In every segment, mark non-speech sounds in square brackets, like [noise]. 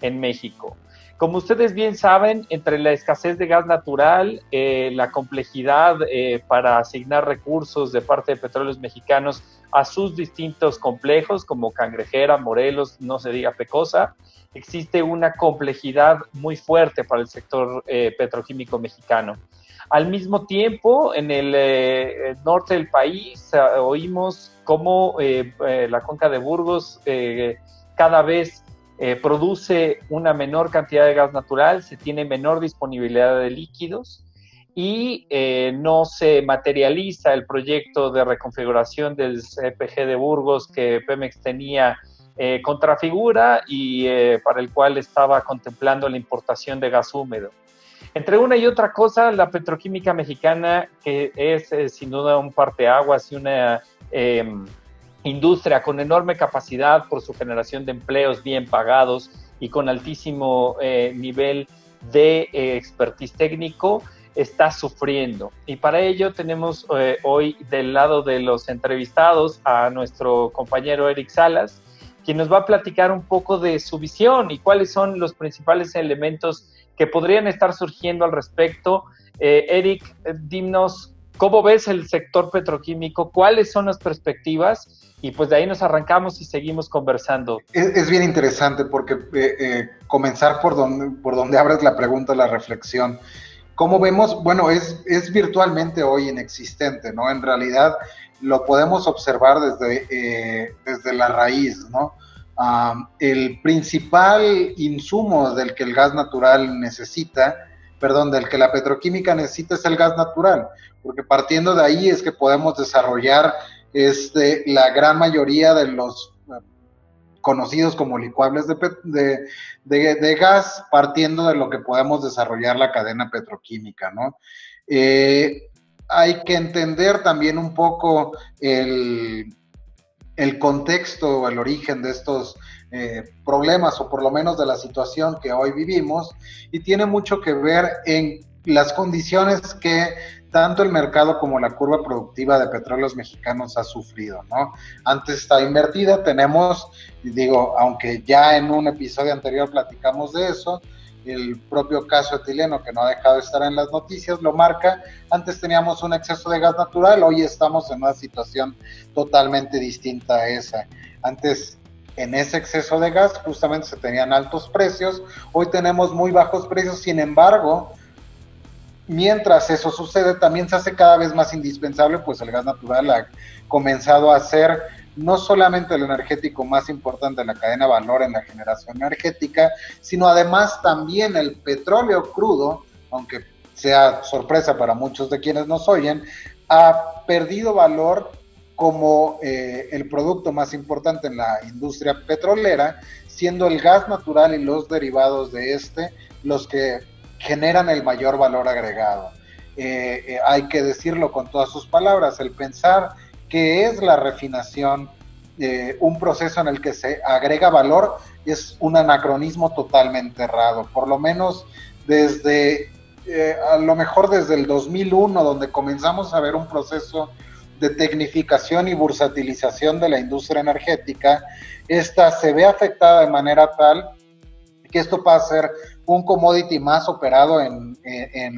en México. Como ustedes bien saben, entre la escasez de gas natural, eh, la complejidad eh, para asignar recursos de parte de petróleos mexicanos a sus distintos complejos, como Cangrejera, Morelos, no se diga Pecosa, existe una complejidad muy fuerte para el sector eh, petroquímico mexicano. Al mismo tiempo, en el norte del país oímos cómo la cuenca de Burgos cada vez eh, produce una menor cantidad de gas natural, se tiene menor disponibilidad de líquidos y eh, no se materializa el proyecto de reconfiguración del CPG de Burgos que Pemex tenía eh, contrafigura y para el cual estaba contemplando la importación de gas húmedo. Entre una y otra cosa, la petroquímica mexicana, que es sin duda un parteaguas y una em, industria con enorme capacidad por su generación de empleos bien pagados y con altísimo eh, nivel de eh, expertise técnico, está sufriendo. Y para ello tenemos eh, hoy del lado de los entrevistados a nuestro compañero Eric Salas, quien nos va a platicar un poco de su visión y cuáles son los principales elementos que podrían estar surgiendo al respecto. Eric, dimnos cómo ves el sector petroquímico, cuáles son las perspectivas y pues de ahí nos arrancamos y seguimos conversando. Es, bien interesante porque eh, eh, comenzar por donde, por donde abres la pregunta, la reflexión. ¿Cómo vemos? Bueno, es, es virtualmente hoy inexistente, ¿no? En realidad lo podemos observar desde, eh, desde la raíz, ¿no? el principal insumo del que el gas natural necesita, perdón, del que la petroquímica necesita es el gas natural, porque partiendo de ahí es que podemos desarrollar este, la gran mayoría de los eh, conocidos como licuables de, de, gas, partiendo de lo que podemos desarrollar la cadena petroquímica, ¿no? Eh, hay que entender también un poco el, el contexto, el origen de estos eh, problemas, o por lo menos de la situación que hoy vivimos, y tiene mucho que ver en las condiciones que tanto el mercado como la curva productiva de petróleos mexicanos ha sufrido, ¿no? Antes está invertida, tenemos, digo, aunque ya en un episodio anterior platicamos de eso, el propio caso etileno que no ha dejado de estar en las noticias lo marca. Antes teníamos un exceso de gas natural, hoy estamos en una situación totalmente distinta a esa. Antes en ese exceso de gas justamente se tenían altos precios, hoy tenemos muy bajos precios, sin embargo, mientras eso sucede, también se hace cada vez más indispensable, pues el gas natural ha comenzado a ser no solamente el energético más importante de la cadena de valor en la generación energética, sino además también el petróleo crudo, aunque sea sorpresa para muchos de quienes nos oyen, ha perdido valor como eh, el producto más importante en la industria petrolera, siendo el gas natural y los derivados de este los que generan el mayor valor agregado. Eh, eh, hay que decirlo con todas sus palabras, el pensar que es la refinación un proceso en el que se agrega valor es un anacronismo totalmente errado, por lo menos desde, a lo mejor desde el 2001, donde comenzamos a ver un proceso de tecnificación y bursatilización de la industria energética, esta se ve afectada de manera tal que esto pasa a ser un commodity más operado en,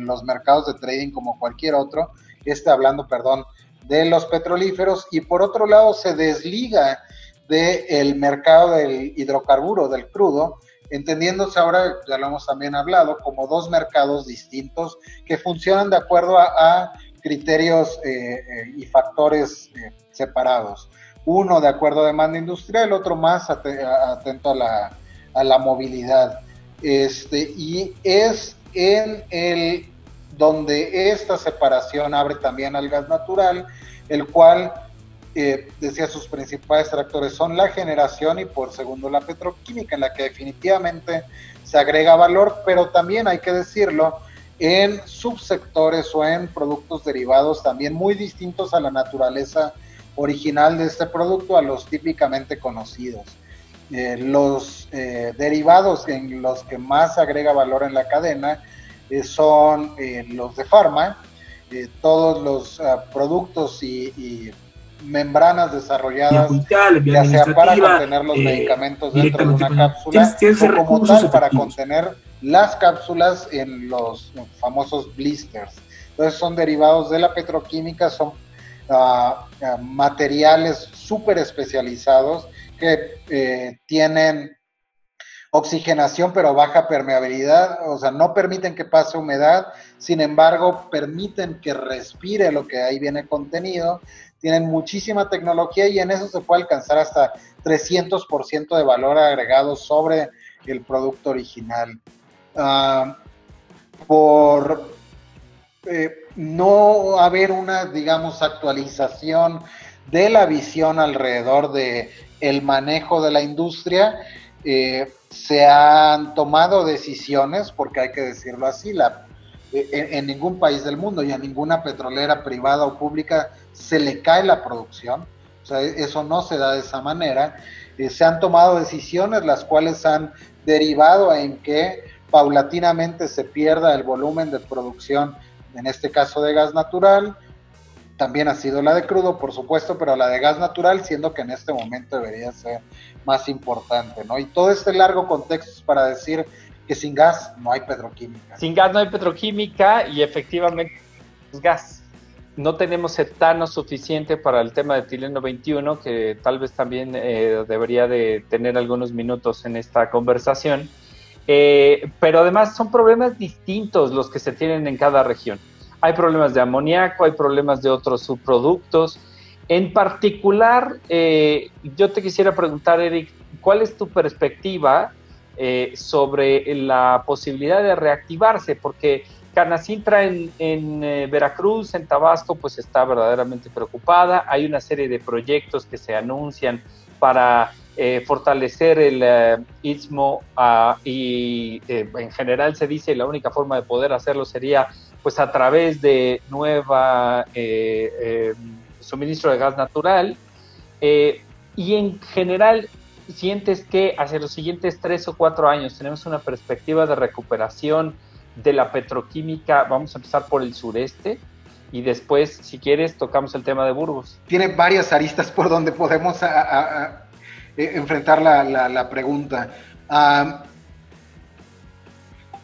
los mercados de trading como cualquier otro, este hablando, perdón, de los petrolíferos, y por otro lado se desliga del mercado del hidrocarburo, del crudo, entendiéndose ahora, ya lo hemos también hablado, como dos mercados distintos que funcionan de acuerdo a, criterios eh, eh, y factores eh, separados. Uno de acuerdo a demanda industrial, otro más atento a la, a la movilidad. Este, y es en el donde esta separación abre también al gas natural, el cual eh, decía sus principales tractores son la generación y por segundo la petroquímica, en la que definitivamente se agrega valor, pero también hay que decirlo, en subsectores o en productos derivados también muy distintos a la naturaleza original de este producto, a los típicamente conocidos. Eh, los eh, derivados en los que más agrega valor en la cadena eh, son los de farma, todos los ah, productos y, membranas desarrolladas, ya sea para contener los eh, medicamentos dentro de una cápsula o como tal para contener las cápsulas en los famosos blisters. Entonces son derivados de la petroquímica, son ah, materiales súper especializados que eh, tienen oxigenación pero baja permeabilidad, o sea, no permiten que pase humedad, sin embargo, permiten que respire lo que ahí viene contenido, tienen muchísima tecnología y en eso se puede alcanzar hasta 300% de valor agregado sobre el producto original. Ah, por eh, no haber una, digamos, actualización de la visión alrededor de el manejo de la industria, eh, se han tomado decisiones, porque hay que decirlo así, la, en, ningún país del mundo y a ninguna petrolera privada o pública se le cae la producción, o sea, eso no se da de esa manera. Eh, se han tomado decisiones las cuales han derivado en que paulatinamente se pierda el volumen de producción, en este caso de gas natural, también ha sido la de crudo, por supuesto, pero la de gas natural, siendo que en este momento debería ser más importante, ¿no? Y todo este largo contexto es para decir que sin gas no hay petroquímica. Sin gas no hay petroquímica y efectivamente es gas. No tenemos etano suficiente para el tema de etileno 21, que tal vez también eh, debería de tener algunos minutos en esta conversación. Eh, pero además son problemas distintos los que se tienen en cada región. Hay problemas de amoníaco, hay problemas de otros subproductos, en particular, eh, yo te quisiera preguntar, Eric, ¿cuál es tu perspectiva eh, sobre la posibilidad de reactivarse? Porque Canacintra en, Veracruz, en Tabasco, pues está verdaderamente preocupada. Hay una serie de proyectos que se anuncian para fortalecer el istmo ah, y en general se dice la única forma de poder hacerlo sería pues a través de nueva suministro de gas natural. Eh, y en general, sientes que hacia los siguientes tres o cuatro años tenemos una perspectiva de recuperación de la petroquímica. Vamos a empezar por el sureste y después, si quieres, tocamos el tema de Burgos. Tiene varias aristas por donde podemos eh, enfrentar la, pregunta.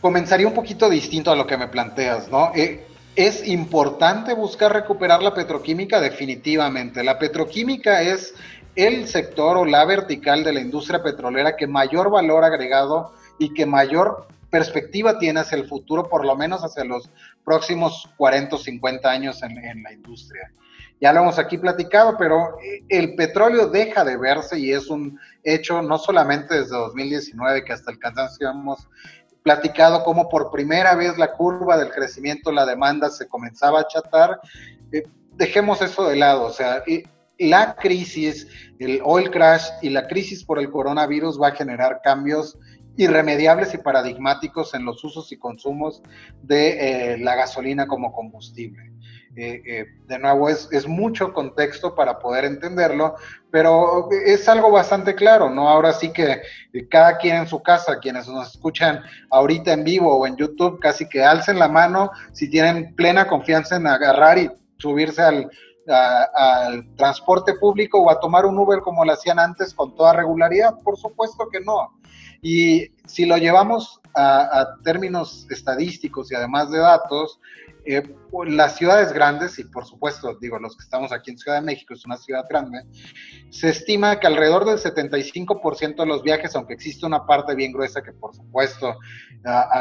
comenzaría un poquito distinto a lo que me planteas, ¿no? Eh, ¿Es importante buscar recuperar la petroquímica? Definitivamente. La petroquímica es el sector o la vertical de la industria petrolera que mayor valor agregado y que mayor perspectiva tiene hacia el futuro, por lo menos hacia los próximos 40 o 50 años en, la industria. Ya lo hemos aquí platicado, pero eh, el petróleo deja de verse y es un hecho no solamente desde 2019 que hasta el cansancio hemos platicado cómo por primera vez la curva del crecimiento, la demanda se comenzaba a achatar. Eh, dejemos eso de lado, o sea, la crisis, el oil crash y la crisis por el coronavirus va a generar cambios irremediables y paradigmáticos en los usos y consumos de eh, la gasolina como combustible. Eh, eh, de nuevo, es, es, mucho contexto para poder entenderlo, pero es algo bastante claro, ¿no? Ahora sí que eh, cada quien en su casa, quienes nos escuchan ahorita en vivo o en YouTube, casi que alcen la mano si tienen plena confianza en agarrar y subirse al, al transporte público o a tomar un Uber como lo hacían antes con toda regularidad. Por supuesto que no. Y si lo llevamos a, a términos estadísticos y además de datos, eh, las ciudades grandes, y por supuesto, digo, los que estamos aquí en Ciudad de México, es una ciudad grande, se estima que alrededor del 75% de los viajes, aunque existe una parte bien gruesa que por supuesto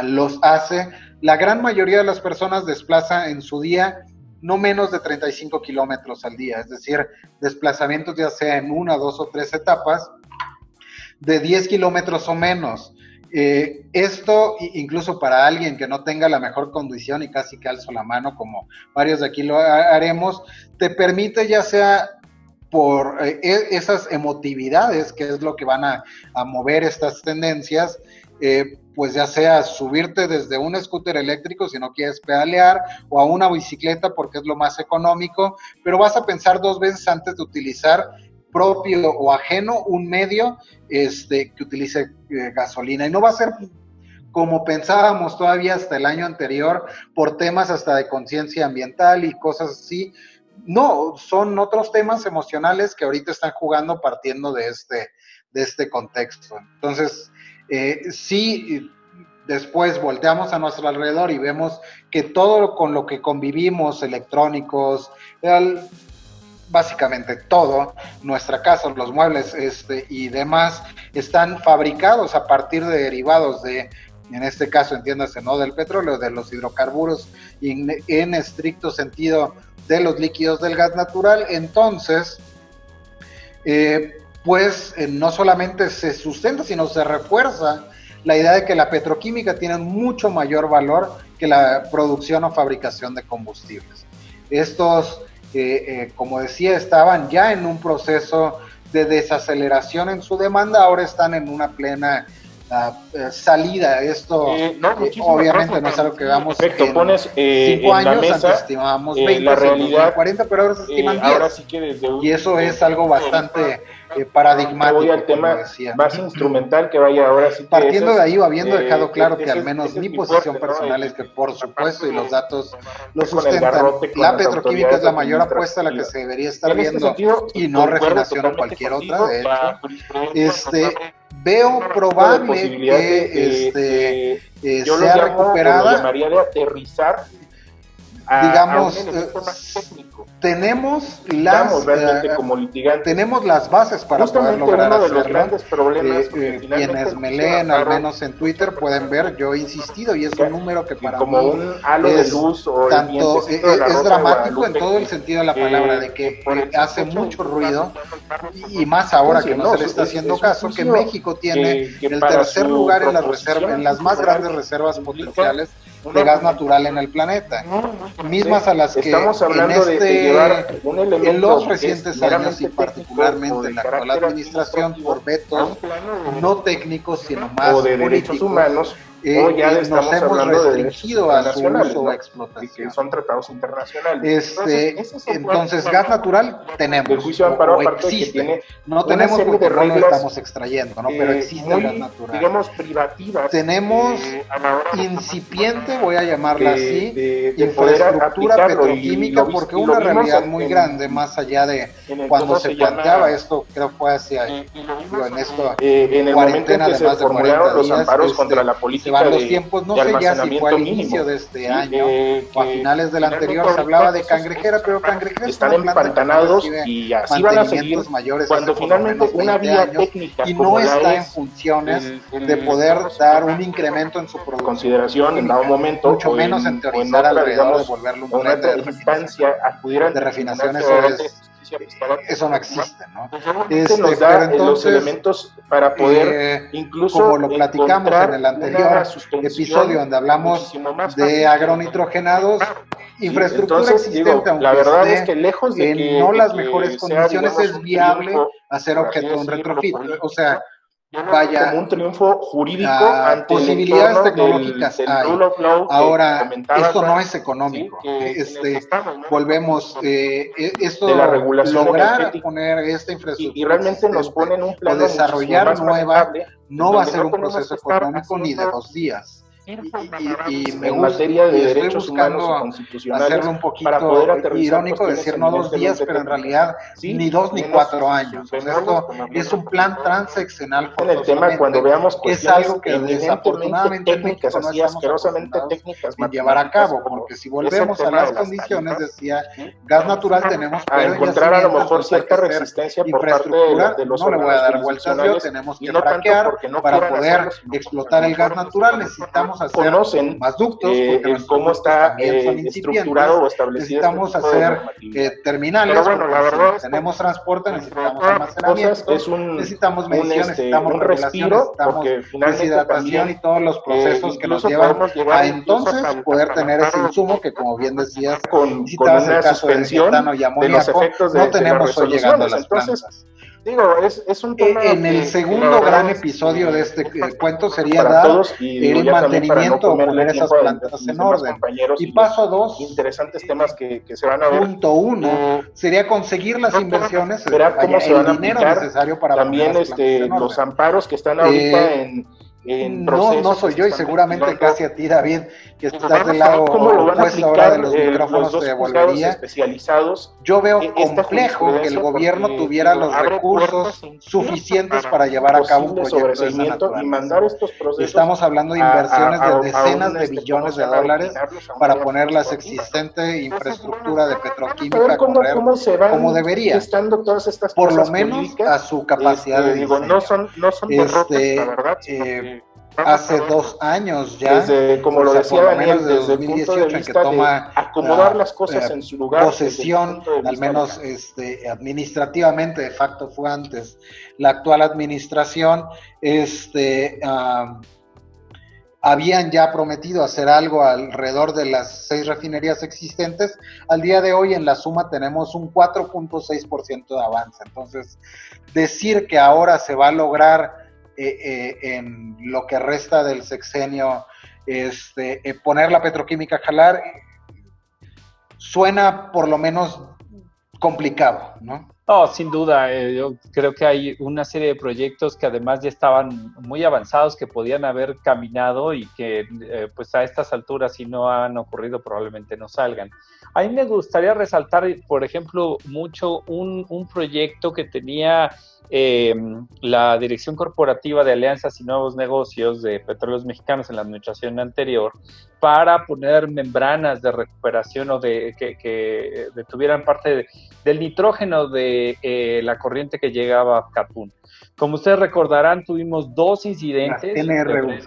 los hace, la gran mayoría de las personas desplaza en su día no menos de 35 kilómetros al día, es decir, desplazamientos ya sea en una, dos o tres etapas, de 10 kilómetros o menos. Eh, esto, incluso para alguien que no tenga la mejor condición y casi que alzo la mano, como varios de aquí lo haremos, te permite ya sea por eh, e, esas emotividades, que es lo que van a, mover estas tendencias, eh, pues ya sea subirte desde un scooter eléctrico si no quieres pedalear o a una bicicleta porque es lo más económico, pero vas a pensar dos veces antes de utilizar propio o ajeno un medio este, que utilice eh, gasolina. Y no va a ser como pensábamos todavía hasta el año anterior, por temas hasta de conciencia ambiental y cosas así, no, son otros temas emocionales que ahorita están jugando partiendo de este, de este contexto. Entonces, eh, sí, después volteamos a nuestro alrededor y vemos que todo con lo que convivimos, electrónicos, básicamente todo, nuestra casa, los muebles este, y demás, están fabricados a partir de derivados de, en este caso entiéndase, no del petróleo, de los hidrocarburos y en estricto sentido de los líquidos del gas natural, entonces, eh, pues eh, no solamente se sustenta, sino se refuerza la idea de que la petroquímica tiene mucho mayor valor que la producción o fabricación de combustibles. Estos, eh, como decía, estaban ya en un proceso de desaceleración en su demanda, ahora están en una plena la eh, salida. Esto eh, eh, obviamente no es algo que veamos Perfecto, pones cinco años, antes estimábamos 20, la realidad, 40, pero ahora se estiman 10. Ahora sí que desde y eso es algo bastante paradigmático. Voy al tema más instrumental que vaya ahora sí Partiendo de ahí, habiendo dejado claro que al menos mi posición personal es que por supuesto y los datos lo sustentan, la petroquímica es la mayor apuesta a la que se debería estar viendo y no refinación o cualquier otra, de hecho. Este, veo probable que este, eh, sea recuperada. llamaría de aterrizar digamos, eh, tenemos las eh, como tenemos las bases para poder lograr uno de los grandes problemas eh, quienes me leen al menos en Twitter pueden ver yo he insistido y es un número que para como mí un halo es de luz o tanto es, dramático en todo el sentido de la palabra de que hace mucho ruido y más ahora que no, se le está haciendo caso que México tiene el tercer lugar en las reservas en las más grandes reservas potenciales de gas natural en el planeta, mismas a las que Estamos hablando en, este, en los recientes años y particularmente en la actual administración por vetos no técnicos sino más de derechos humanos eh, ya nos hemos restringido a su uso o explotación. Que son tratados internacionales. Este, entonces, gas natural tenemos. El juicio amparo existe. no tenemos porque no lo estamos extrayendo, ¿no? pero existe el gas natural. Digamos privativas. Tenemos eh, incipiente, voy a llamarla así, de, infraestructura petroquímica, porque una realidad muy grande, más allá de cuando se, planteaba esto, creo que fue hacia en esto, eh, en el momento en que se formularon los amparos este, contra la política van los tiempos, no sé ya si fue al inicio de este año o a finales del anterior se hablaba de cangrejera, pero cangrejera están empantanados y así van a seguir mayores cuando finalmente una vía técnica y no está en funciones de poder dar un incremento en su producción. consideración en dado momento mucho menos en teorizar alrededor de volverlo un tren de refinación, de refinación eso es eso no existe, ¿no? Este, nos da los elementos para poder eh, incluso como lo platicamos en el anterior episodio donde hablamos de agronitrogenados infraestructura existente la verdad es que lejos de en no las mejores condiciones es viable hacer objeto de un retrofit o sea vaya como un triunfo jurídico ante posibilidades tecnológicas ahora esto no es económico. Este volvemos eh, e, esto de la regulación lograr poner esta infraestructura y, realmente nos ponen un plan desarrollar nueva no va a ser un proceso económico ni de dos días y, me en materia de derechos humanos y constitucionales hacerlo un poquito para poder irónico decir no dos días pero en realidad ni dos ni cuatro años. esto es un plan transeccional en el tema cuando veamos es algo que desafortunadamente técnicas así asquerosamente técnicas llevar a cabo porque si volvemos a las condiciones decía gas natural tenemos a encontrar a lo mejor cierta resistencia por parte de, los no le voy a dar vueltas yo tenemos que fraquear para poder explotar el gas natural. necesitamos hacer conocen más ductos, eh, cómo está eh, estructurado o establecido. Este necesitamos hacer eh, terminales. Pero bueno, la verdad tenemos transporte, necesitamos almacenamiento, es un, necesitamos medición, este, necesitamos un respiro, porque deshidratación y todos los procesos que nos llevan a entonces poder tener ese insumo que, como bien decías, con, con una suspensión de, los efectos de, no tenemos hoy llegando a las plantas. Digo, es, es un tema En el segundo gran episodio de este [laughs] cuento sería dar el mantenimiento o poner esas plantas en orden. Y paso dos, interesantes temas que, que, se van a ver. Punto uno, sería conseguir las inversiones, verá cómo se van a dinero necesario para también este, los amparos que están ahorita eh, en no, no soy yo y seguramente casi a ti, David, que estás del lado opuesto ahora de los eh, micrófonos, los te devolvería. Especializados, yo veo eh, complejo que el gobierno tuviera los recursos suficientes para llevar a cabo un proyecto de esa y mandar estos procesos Estamos hablando de inversiones de decenas de este, billones de dólares para poner la existente infraestructura de petroquímica a correr como debería. Todas estas Por lo menos a su capacidad de este, digo, no son, no son este, verdad, hace dos años ya, desde, como lo decía Daniel, desde 2018 en que toma acomodar las cosas en su lugar, posesión, al menos este, administrativamente, de facto fue antes la actual administración, este, habían ya prometido hacer algo alrededor de las seis refinerías existentes. Al día de hoy en la suma tenemos un 4.6% de avance. Entonces, decir que ahora se va a lograr eh, eh, en lo que resta del sexenio, este, eh, poner la petroquímica a jalar, suena por lo menos complicado, ¿no? No, sin duda, yo creo que hay una serie de proyectos que además ya estaban muy avanzados, que podían haber caminado y que pues a estas alturas si no han ocurrido probablemente no salgan. A mí me gustaría resaltar, por ejemplo, mucho un, proyecto que tenía eh, la Dirección Corporativa de Alianzas y Nuevos Negocios de Petróleos Mexicanos en la administración anterior para poner membranas de recuperación o de que, detuvieran parte del nitrógeno de eh, la corriente que llegaba a Catún. Como ustedes recordarán, tuvimos dos incidentes. NRUs.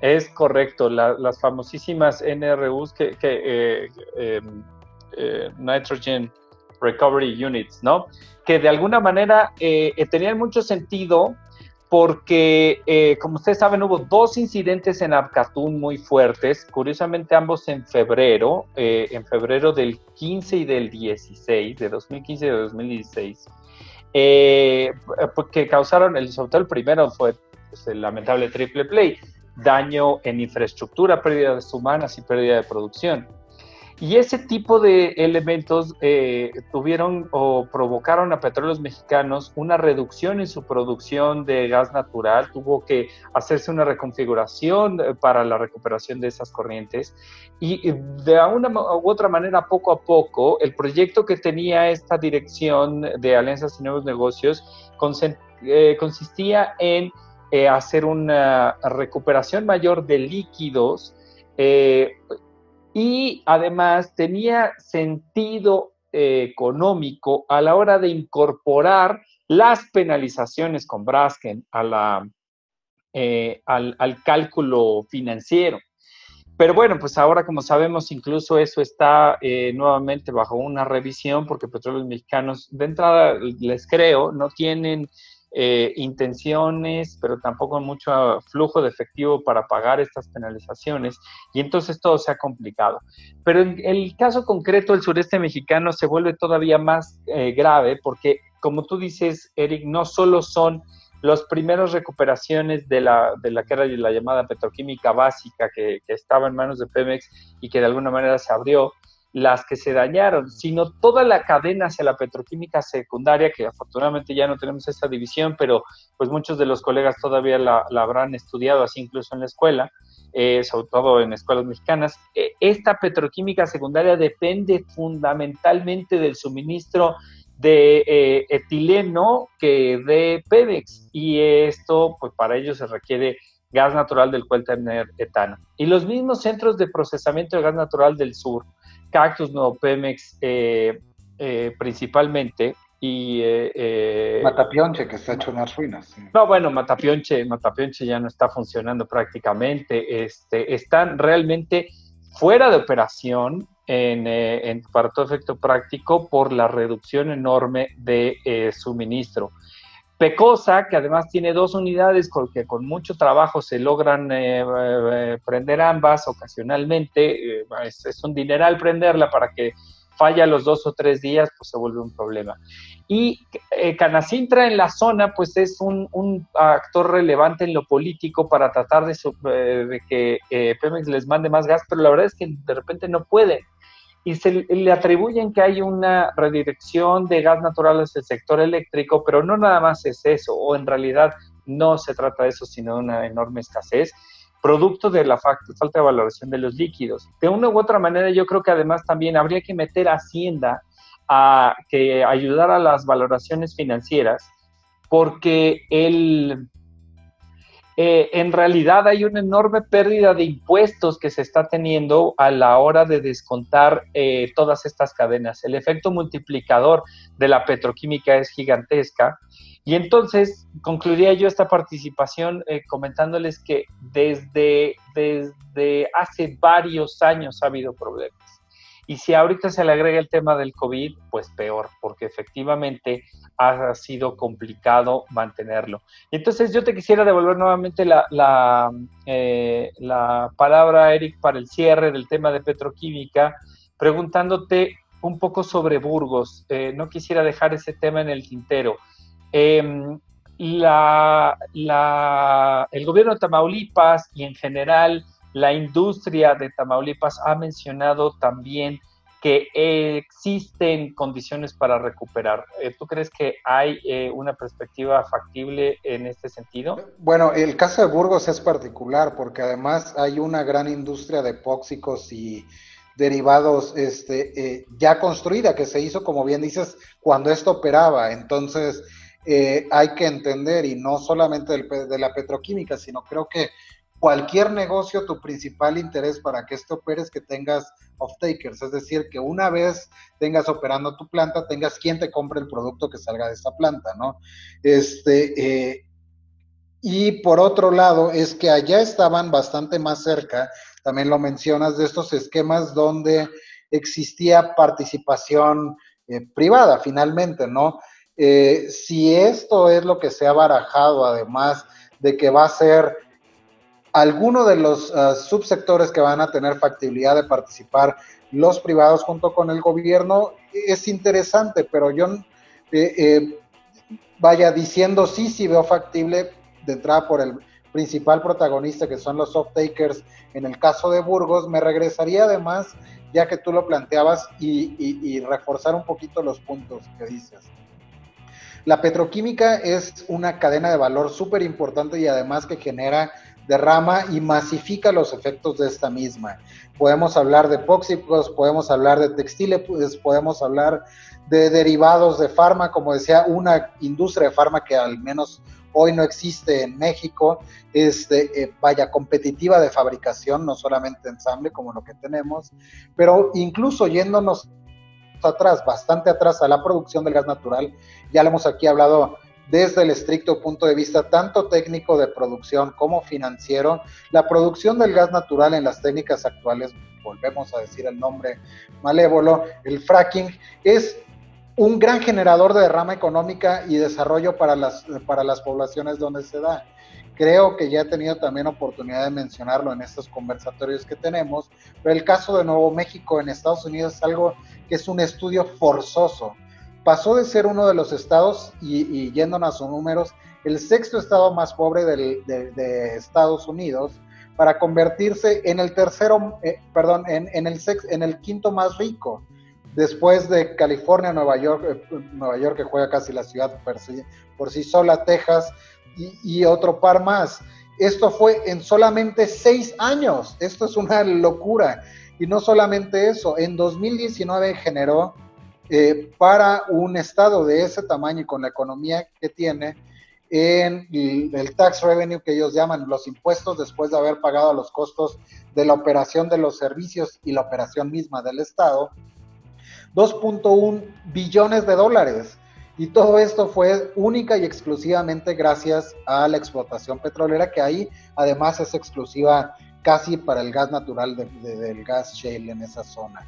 Es correcto, las famosísimas NRUs que, que eh, Nitrogen Recovery Units, ¿no? Que de alguna manera eh, eh, tenían mucho sentido porque, eh, como ustedes saben, hubo dos incidentes en Abcatún muy fuertes, curiosamente ambos en febrero, en febrero del 15 y del 16, de 2015 y de 2016, que causaron, el, sobre el primero fue pues, el lamentable triple play, daño en infraestructura, pérdidas humanas y pérdida de producción. Y ese tipo de elementos eh, tuvieron o provocaron a petróleos mexicanos una reducción en su producción de gas natural, tuvo que hacerse una reconfiguración eh, para la recuperación de esas corrientes. Y de una u otra manera, poco a poco, el proyecto que tenía esta dirección de Alianzas y Nuevos Negocios eh, consistía en hacer una recuperación mayor de líquidos y además tenía sentido eh, económico a la hora de incorporar las penalizaciones con Brasken a la, eh, al, cálculo financiero. Pero bueno, pues ahora como sabemos, incluso eso está eh, nuevamente bajo una revisión porque Petróleos Mexicanos, de entrada, les creo, no tienen eh, intenciones, pero tampoco mucho flujo de efectivo para pagar estas penalizaciones y entonces todo se ha complicado. Pero en el caso concreto del sureste mexicano se vuelve todavía más eh, grave porque, como tú dices, Eric, no solo son las primeras recuperaciones de la, de la que era la llamada petroquímica básica que, que estaba en manos de Pemex y que de alguna manera se abrió, las que se dañaron, sino toda la cadena hacia la petroquímica secundaria, que afortunadamente ya no tenemos esa división, pero pues muchos de los colegas todavía la, habrán estudiado así incluso en la escuela, eh, sobre todo en escuelas mexicanas. Eh, esta petroquímica secundaria depende fundamentalmente del suministro de eh, etileno que de Pemex y esto pues para ello se requiere gas natural del cual tener etano. Y los mismos centros de procesamiento de gas natural del sur Cactus, Nuevo Pemex eh, eh, principalmente. Y, eh, Matapionche, que está hecho unas ruinas. No, bueno, Matapionche, Matapionche ya no está funcionando prácticamente. Este, están realmente fuera de operación en, para todo efecto práctico por la reducción enorme de suministro. Pecosa, que además tiene dos unidades con que con mucho trabajo se logran eh, eh, prender ambas ocasionalmente, eh, es, un dineral prenderla para que falla los dos o tres días, pues se vuelve un problema. Y Canacintra en la zona, pues es un, actor relevante en lo político para tratar de, de que Pemex les mande más gas, pero la verdad es que de repente no puede y se le atribuyen que hay una redirección de gas natural hacia el sector eléctrico, pero no nada más es eso, o en realidad no se trata de eso, sino de una enorme escasez, producto de la falta de valoración de los líquidos. De una u otra manera, yo creo que además también habría que meter a Hacienda a que ayudar a las valoraciones financieras, porque el, eh, en realidad hay una enorme pérdida de impuestos que se está teniendo a la hora de descontar eh, todas estas cadenas. El efecto multiplicador de la petroquímica es gigantesca. Y entonces concluiría yo esta participación eh, comentándoles que desde, desde hace varios años ha habido problemas. Y si ahorita se le agrega el tema del COVID, pues peor, porque efectivamente ha sido complicado mantenerlo. Entonces yo te quisiera devolver nuevamente la, la, eh, la palabra, Eric, para el cierre del tema de petroquímica, preguntándote un poco sobre Burgos. Eh, no quisiera dejar ese tema en el tintero. Em, la, el gobierno de Tamaulipas y en general la industria de Tamaulipas ha mencionado también que existen condiciones para recuperar. Eh, ¿Tú crees que hay eh, una perspectiva factible en este sentido? Bueno, el caso de Burgos es particular porque además hay una gran industria de epóxicos y derivados este, eh, ya construida que se hizo, como bien dices, cuando esto operaba. Entonces, hay que entender, y no solamente de la petroquímica, sino creo que cualquier negocio, tu principal interés para que esto opere es que tengas off-takers, es decir, que una vez tengas operando tu planta, tengas quien te compre el producto que salga de esta planta, ¿no? Este, eh, y por otro lado, es que allá estaban bastante más cerca, también lo mencionas, de estos esquemas donde existía participación eh, privada, finalmente, ¿no? Eh, si esto es lo que se ha barajado, además de que va a ser alguno de los ah, subsectores que van a tener factibilidad de participar los privados junto con el gobierno es interesante, pero yo eh, eh, vaya diciendo sí, sí veo factible de entrada por el principal protagonista que son los off-takers en el caso de Burgos, me regresaría además, ya que tú lo planteabas, y, y reforzar un poquito los puntos que dices. La petroquímica es una cadena de valor súper importante y además que genera derrama y masifica los efectos de esta misma. Podemos hablar de epóxicos, podemos hablar de textiles, pues, podemos hablar de derivados de farma, como decía, una industria de farma que al menos hoy no existe en México, es eh, vaya competitiva de fabricación, no solamente ensamble como lo que tenemos, pero incluso yéndonos atrás, bastante atrás a la producción del gas natural, ya lo hemos aquí hablado desde el estricto punto de vista tanto técnico de producción como financiero, la producción del gas natural en las técnicas actuales, volvemos a decir el nombre malévolo, el fracking, es un gran generador de derrama económica y desarrollo para las, para las poblaciones donde se da. Creo que ya he tenido también oportunidad de mencionarlo en estos conversatorios que tenemos, pero el caso de Nuevo México en Estados Unidos es algo que es un estudio forzoso pasó de ser uno de los estados, y, yéndonos a sus números, el sexto estado más pobre de, Estados Unidos, para convertirse en el tercero, eh, perdón, en, el en el quinto más rico, después de California, Nueva York, eh, Nueva York que juega casi la ciudad por sí, sola, Texas y, y otro par más. Esto fue en solamente seis años. Esto es una locura. Y no solamente eso, en 2019 generó eh, para un estado de ese tamaño y con la economía que tiene, en el tax revenue que ellos llaman los impuestos después de haber pagado los costos de la operación de los servicios y la operación misma del Estado, 2.1 billones de dólares. Y todo esto fue única y exclusivamente gracias a la explotación petrolera, que ahí además es exclusiva casi para el gas natural del gas shale en esa zona.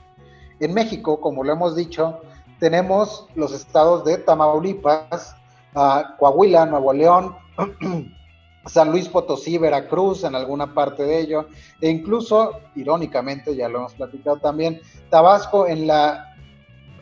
En México, como lo hemos dicho, tenemos los estados de Tamaulipas, Coahuila, Nuevo León, [clears throat] San Luis Potosí, Veracruz, en alguna parte de ello, e incluso, irónicamente, ya lo hemos platicado también, Tabasco en la,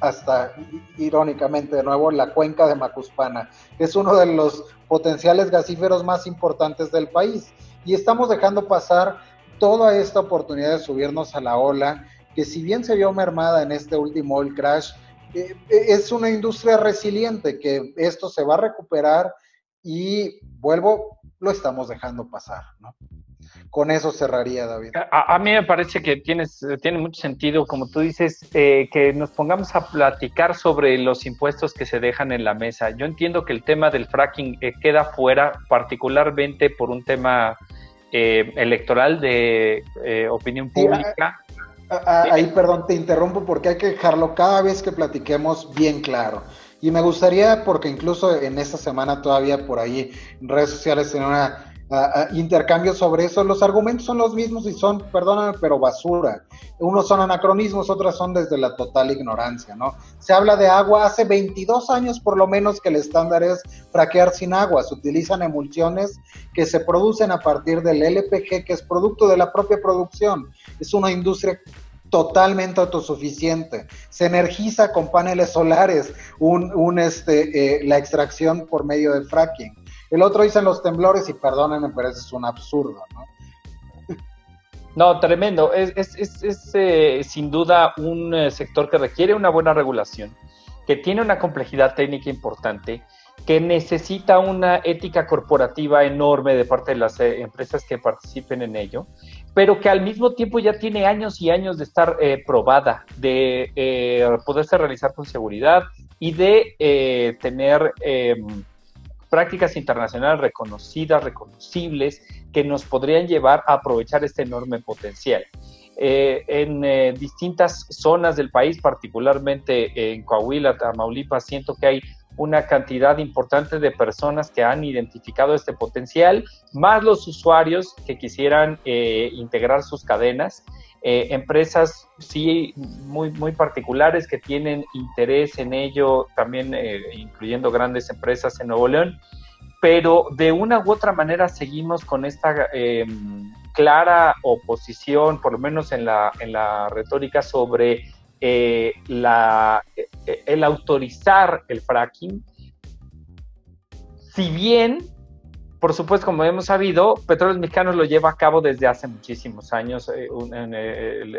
hasta irónicamente de nuevo, la cuenca de Macuspana, que es uno de los potenciales gasíferos más importantes del país. Y estamos dejando pasar toda esta oportunidad de subirnos a la ola que si bien se vio mermada en este último oil crash, eh, es una industria resiliente, que esto se va a recuperar y vuelvo, lo estamos dejando pasar, ¿no? Con eso cerraría, David. A, mí me parece que tienes, tiene mucho sentido, como tú dices, eh, que nos pongamos a platicar sobre los impuestos que se dejan en la mesa. Yo entiendo que el tema del fracking eh, queda fuera, particularmente por un tema eh, electoral de opinión pública. Ahí, perdón, te interrumpo porque hay que dejarlo cada vez que platiquemos bien claro. Y me gustaría, porque incluso en esta semana todavía por ahí en redes sociales en una intercambio sobre eso. Los argumentos son los mismos y son, perdóname, pero basura. Unos son anacronismos, otros son desde la total ignorancia, ¿no? Se habla de agua hace 22 años por lo menos que el estándar es fraquear sin agua. Se utilizan emulsiones que se producen a partir del LPG, que es producto de la propia producción. Es una industria totalmente autosuficiente. Se energiza con paneles solares un, un este, eh, la extracción por medio del fracking. El otro dicen los temblores y perdónenme, pero eso es un absurdo, ¿no? No, tremendo. Es, es, eh, sin duda un eh, sector que requiere una buena regulación, que tiene una complejidad técnica importante, que necesita una ética corporativa enorme de parte de las empresas que participen en ello, pero que al mismo tiempo ya tiene años y años de estar probada, de poderse realizar con seguridad y de tener em, prácticas internacionales reconocidas, reconocibles, que nos podrían llevar a aprovechar este enorme potencial. Eh, en eh, distintas zonas del país, particularmente en Coahuila, Tamaulipas, siento que hay una cantidad importante de personas que han identificado este potencial, más los usuarios que quisieran eh, integrar sus cadenas. Eh, empresas sí muy, muy particulares que tienen interés en ello, también eh, incluyendo grandes empresas en Nuevo León, pero de una u otra manera seguimos con esta em, clara oposición, por lo menos en la, en la retórica, sobre eh, la, el autorizar el fracking. Si bien por supuesto, como hemos sabido, Petróleos Mexicanos lo lleva a cabo desde hace muchísimos años eh,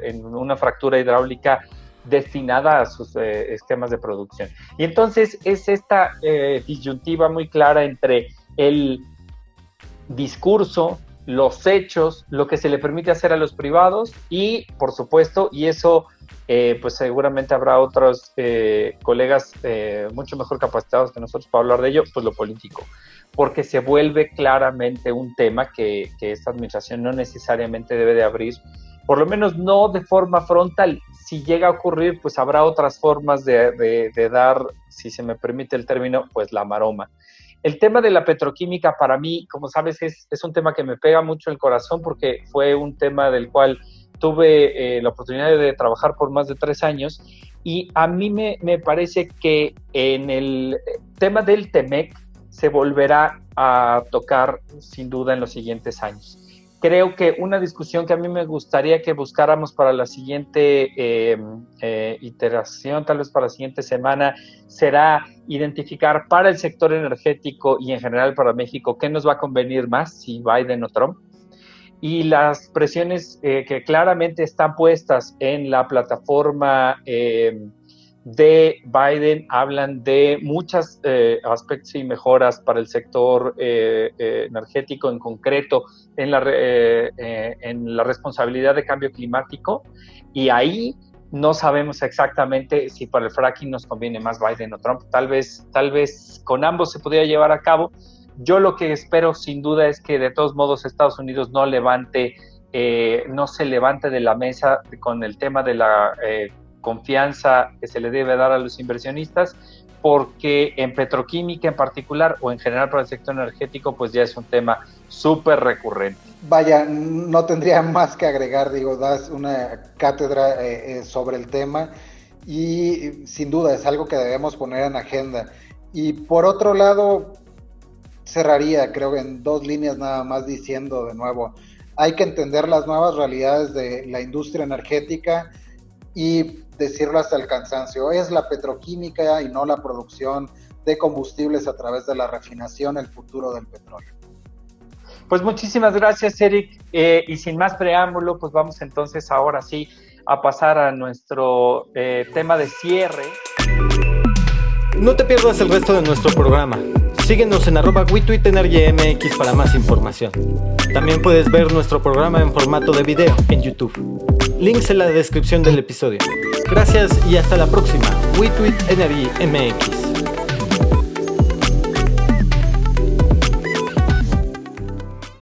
en, una fractura hidráulica destinada a sus eh, esquemas de producción. Y entonces es esta eh, disyuntiva muy clara entre el discurso, los hechos, lo que se le permite hacer a los privados y, por supuesto, y eso pues seguramente habrá otros colegas mucho mejor capacitados que nosotros para hablar de ello, pues lo político porque se vuelve claramente un tema que, esta administración no necesariamente debe de abrir, por lo menos no de forma frontal. Si llega a ocurrir, pues habrá otras formas de, dar, si se me permite el término, pues la maroma. El tema de la petroquímica para mí, como sabes, es, un tema que me pega mucho el corazón porque fue un tema del cual tuve eh, la oportunidad de trabajar por más de tres años y a mí me, me parece que en el tema del TEMEC, se volverá a tocar sin duda en los siguientes años. Creo que una discusión que a mí me gustaría que buscáramos para la siguiente em, eh, iteración, tal vez para la siguiente semana, será identificar para el sector energético y en general para México qué nos va a convenir más, si Biden o Trump y las presiones eh, que claramente están puestas en la plataforma em, de Biden hablan de muchos eh, aspectos y mejoras para el sector eh, eh, energético, en concreto en la, en la responsabilidad de cambio climático, y ahí no sabemos exactamente si para el fracking nos conviene más Biden o Trump. Tal vez, tal vez con ambos se podría llevar a cabo. Yo lo que espero sin duda es que de todos modos Estados Unidos no levante, no se levante de la mesa con el tema de la confianza que se le debe dar a los inversionistas, porque en petroquímica en particular o en general para el sector energético, pues ya es un tema súper recurrente. Vaya, no tendría [laughs] más que agregar, digo, das una cátedra eh, eh, sobre el tema y sin duda es algo que debemos poner en agenda. Y por otro lado, cerraría, creo, en dos líneas nada más diciendo de nuevo, hay que entender las nuevas realidades de la industria energética y decirlo hasta el cansancio, es la petroquímica y no la producción de combustibles a través de la refinación el futuro del petróleo. Pues muchísimas gracias, Eric. Eh, y sin más preámbulo, pues vamos entonces ahora sí a pasar a nuestro eh, tema de cierre. No te pierdas el resto de nuestro programa. Síguenos en arroba MX para más información. También puedes ver nuestro programa en formato de video en YouTube. Links en la descripción del episodio. Gracias y hasta la próxima. WeTweet.